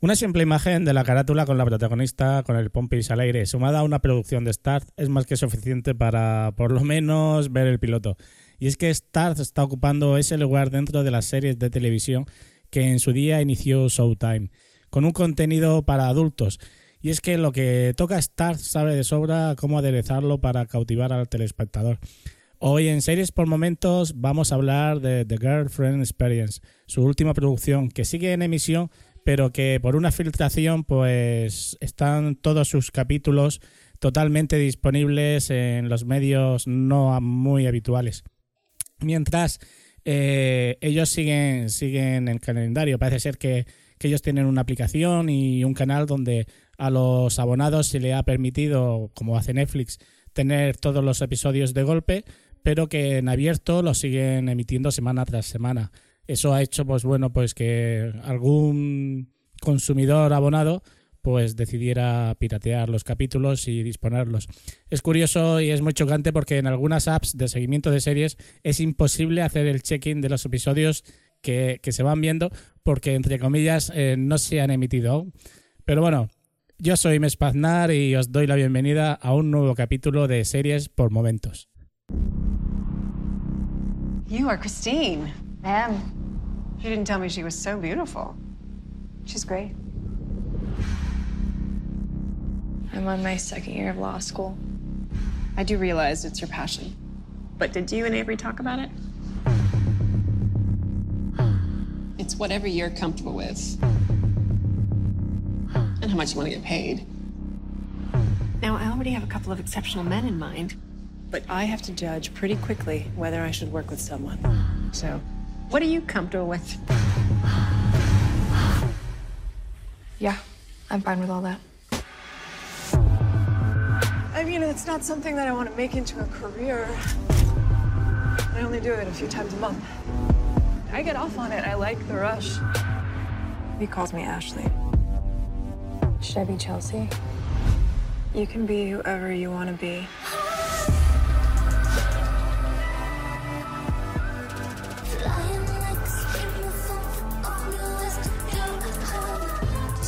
Una simple imagen de la carátula con la protagonista con el pompis al aire, sumada a una producción de Start, es más que suficiente para por lo menos ver el piloto. Y es que Start está ocupando ese lugar dentro de las series de televisión que en su día inició Showtime, con un contenido para adultos. Y es que lo que toca Start sabe de sobra cómo aderezarlo para cautivar al telespectador. Hoy en Series por Momentos vamos a hablar de The Girlfriend Experience, su última producción que sigue en emisión pero que por una filtración pues están todos sus capítulos totalmente disponibles en los medios no muy habituales. Mientras eh, ellos siguen, siguen el calendario, parece ser que, que ellos tienen una aplicación y un canal donde a los abonados se le ha permitido, como hace Netflix, tener todos los episodios de golpe, pero que en abierto los siguen emitiendo semana tras semana. Eso ha hecho, pues bueno, pues que algún consumidor abonado pues decidiera piratear los capítulos y disponerlos. Es curioso y es muy chocante porque en algunas apps de seguimiento de series es imposible hacer el check-in de los episodios que, que, se van viendo porque, entre comillas, eh, no se han emitido aún. Pero bueno, yo soy Mespaznar y os doy la bienvenida a un nuevo capítulo de series por momentos. You are Christine. I am. You didn't tell me she was so beautiful. She's great. I'm on my second year of law school. I do realize it's your passion. But did you and Avery talk about it? It's whatever you're comfortable with. And how much you want to get paid. Now, I already have a couple of exceptional men in mind, but I have to judge pretty quickly whether I should work with someone. So, what are you comfortable with? Yeah, I'm fine with all that. I mean, it's not something that I want to make into a career. I only do it a few times a month. I get off on it. I like the rush. He calls me Ashley. Should I be Chelsea? You can be whoever you want to be.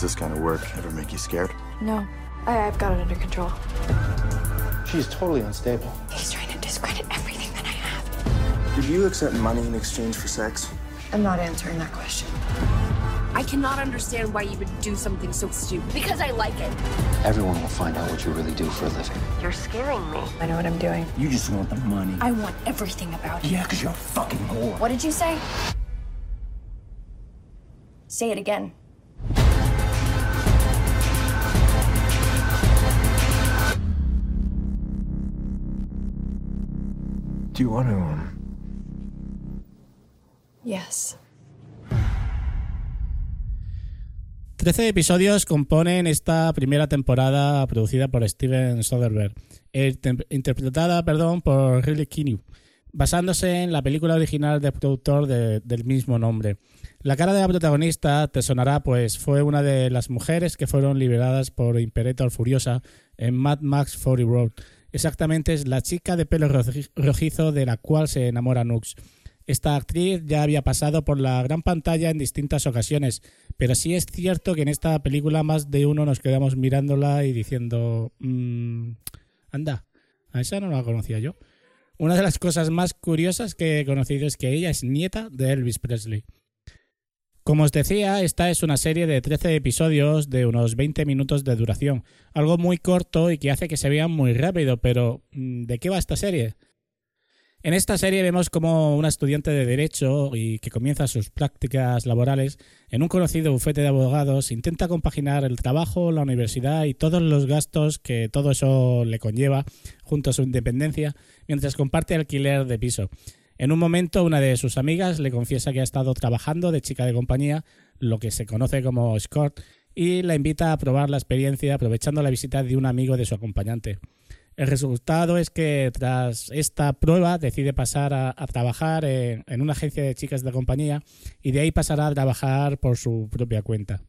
Does this kind of work ever make you scared? No, I, I've got it under control. She's totally unstable. He's trying to discredit everything that I have. Did you accept money in exchange for sex? I'm not answering that question. I cannot understand why you would do something so stupid. Because I like it. Everyone will find out what you really do for a living. You're scaring me. I know what I'm doing. You just want the money. I want everything about you. Yeah, because you're a fucking whore. What did you say? Say it again. Do you want to, um... Yes. Trece episodios componen esta primera temporada producida por Steven Soderbergh, eh, interpretada perdón, por Riley Keough, basándose en la película original del productor de, del mismo nombre. La cara de la protagonista, te sonará, pues fue una de las mujeres que fueron liberadas por Imperator Furiosa en Mad Max Fury Road. Exactamente es la chica de pelo rojizo de la cual se enamora Nux. Esta actriz ya había pasado por la gran pantalla en distintas ocasiones, pero sí es cierto que en esta película más de uno nos quedamos mirándola y diciendo, mmm, anda, A esa no la conocía yo. Una de las cosas más curiosas que he conocido es que ella es nieta de Elvis Presley. Como os decía, esta es una serie de 13 episodios de unos 20 minutos de duración, algo muy corto y que hace que se vea muy rápido, pero mm, ¿de qué va esta serie? En esta serie vemos como una estudiante de Derecho y que comienza sus prácticas laborales en un conocido bufete de abogados intenta compaginar el trabajo, la universidad y todos los gastos que todo eso le conlleva junto a su independencia mientras comparte alquiler de piso. En un momento una de sus amigas le confiesa que ha estado trabajando de chica de compañía, lo que se conoce como escort, y la invita a probar la experiencia aprovechando la visita de un amigo de su acompañante. El resultado es que tras esta prueba decide pasar a, trabajar en, una agencia de chicas de compañía y de ahí pasará a trabajar por su propia cuenta.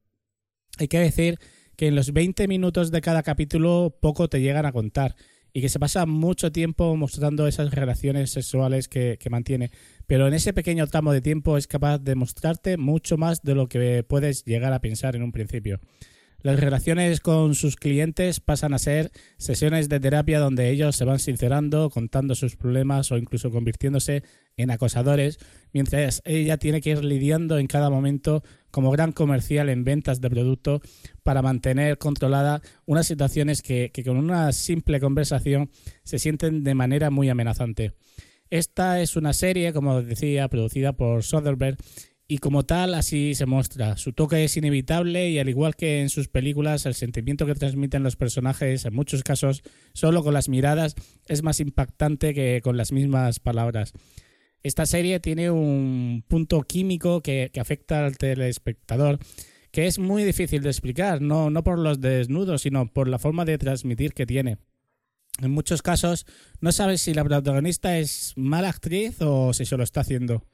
Hay que decir que en los 20 minutos de cada capítulo poco te llegan a contar y que se pasa mucho tiempo mostrando esas relaciones sexuales que, que mantiene, pero en ese pequeño tramo de tiempo es capaz de mostrarte mucho más de lo que puedes llegar a pensar en un principio. Las relaciones con sus clientes pasan a ser sesiones de terapia donde ellos se van sincerando, contando sus problemas o incluso convirtiéndose en acosadores, mientras ella tiene que ir lidiando en cada momento como gran comercial en ventas de producto para mantener controlada unas situaciones que, que con una simple conversación se sienten de manera muy amenazante. Esta es una serie, como decía, producida por Soderbergh y como tal así se muestra. Su toque es inevitable y al igual que en sus películas, el sentimiento que transmiten los personajes en muchos casos solo con las miradas es más impactante que con las mismas palabras. Esta serie tiene un punto químico que, afecta al telespectador que es muy difícil de explicar, no, no por los desnudos, sino por la forma de transmitir que tiene. En muchos casos no sabes si la protagonista es mala actriz o si se lo está haciendo.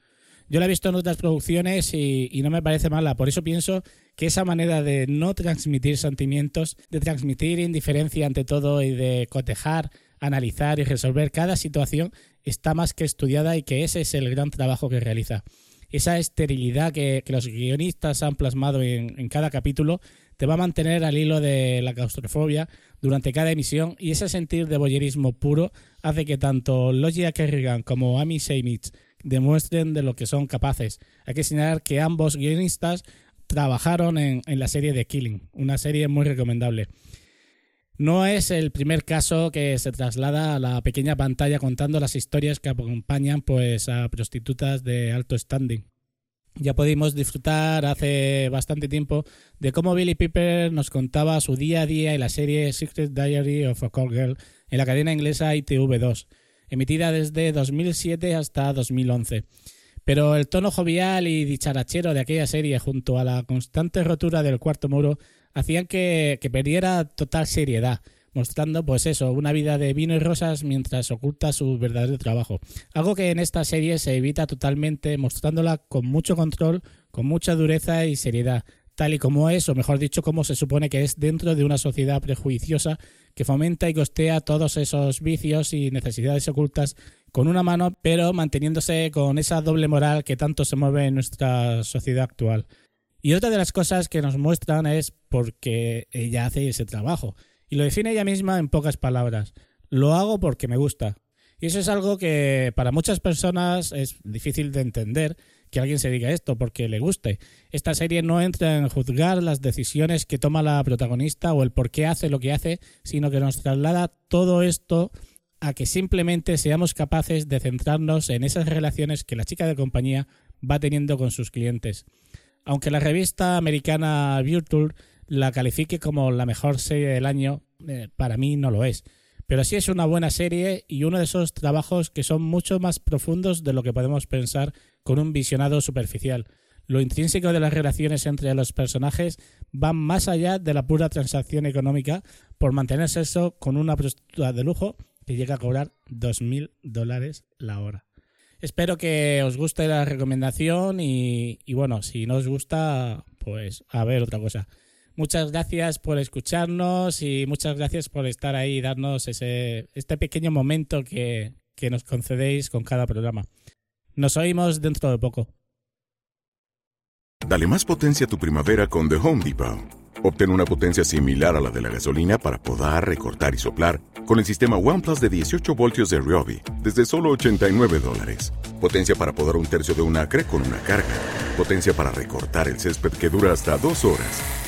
Yo la he visto en otras producciones y, no me parece mala. Por eso pienso que esa manera de no transmitir sentimientos, de transmitir indiferencia ante todo y de cotejar, analizar y resolver cada situación está más que estudiada y que ese es el gran trabajo que realiza. Esa esterilidad que, los guionistas han plasmado en, en cada capítulo te va a mantener al hilo de la claustrofobia durante cada emisión y ese sentir de boyerismo puro hace que tanto Logia Kerrigan como Amy Seymitz demuestren de lo que son capaces. Hay que señalar que ambos guionistas trabajaron en, en, la serie de Killing, una serie muy recomendable. No es el primer caso que se traslada a la pequeña pantalla contando las historias que acompañan pues, a prostitutas de alto standing. Ya pudimos disfrutar hace bastante tiempo de cómo Billy Piper nos contaba su día a día en la serie Secret Diary of a Call Girl en la cadena inglesa ITV2 emitida desde 2007 hasta 2011. Pero el tono jovial y dicharachero de aquella serie, junto a la constante rotura del cuarto muro, hacían que, perdiera total seriedad, mostrando, pues eso, una vida de vino y rosas mientras oculta su verdadero trabajo. Algo que en esta serie se evita totalmente, mostrándola con mucho control, con mucha dureza y seriedad, tal y como es, o mejor dicho, como se supone que es dentro de una sociedad prejuiciosa que fomenta y costea todos esos vicios y necesidades ocultas con una mano, pero manteniéndose con esa doble moral que tanto se mueve en nuestra sociedad actual. Y otra de las cosas que nos muestran es porque ella hace ese trabajo. Y lo define ella misma en pocas palabras. Lo hago porque me gusta. Y eso es algo que para muchas personas es difícil de entender, que alguien se diga esto porque le guste. Esta serie no entra en juzgar las decisiones que toma la protagonista o el por qué hace lo que hace, sino que nos traslada todo esto a que simplemente seamos capaces de centrarnos en esas relaciones que la chica de compañía va teniendo con sus clientes. Aunque la revista americana Virtual la califique como la mejor serie del año, eh, para mí no lo es. Pero sí es una buena serie y uno de esos trabajos que son mucho más profundos de lo que podemos pensar con un visionado superficial. Lo intrínseco de las relaciones entre los personajes va más allá de la pura transacción económica por mantenerse eso con una prostituta de lujo que llega a cobrar 2.000 dólares la hora. Espero que os guste la recomendación y, y bueno, si no os gusta, pues a ver otra cosa. Muchas gracias por escucharnos y muchas gracias por estar ahí y darnos ese, este pequeño momento que, que nos concedéis con cada programa. Nos oímos dentro de poco. Dale más potencia a tu primavera con The Home Depot. Obtén una potencia similar a la de la gasolina para podar, recortar y soplar con el sistema OnePlus de 18 voltios de Ryobi desde solo 89 dólares. Potencia para podar un tercio de un acre con una carga. Potencia para recortar el césped que dura hasta dos horas.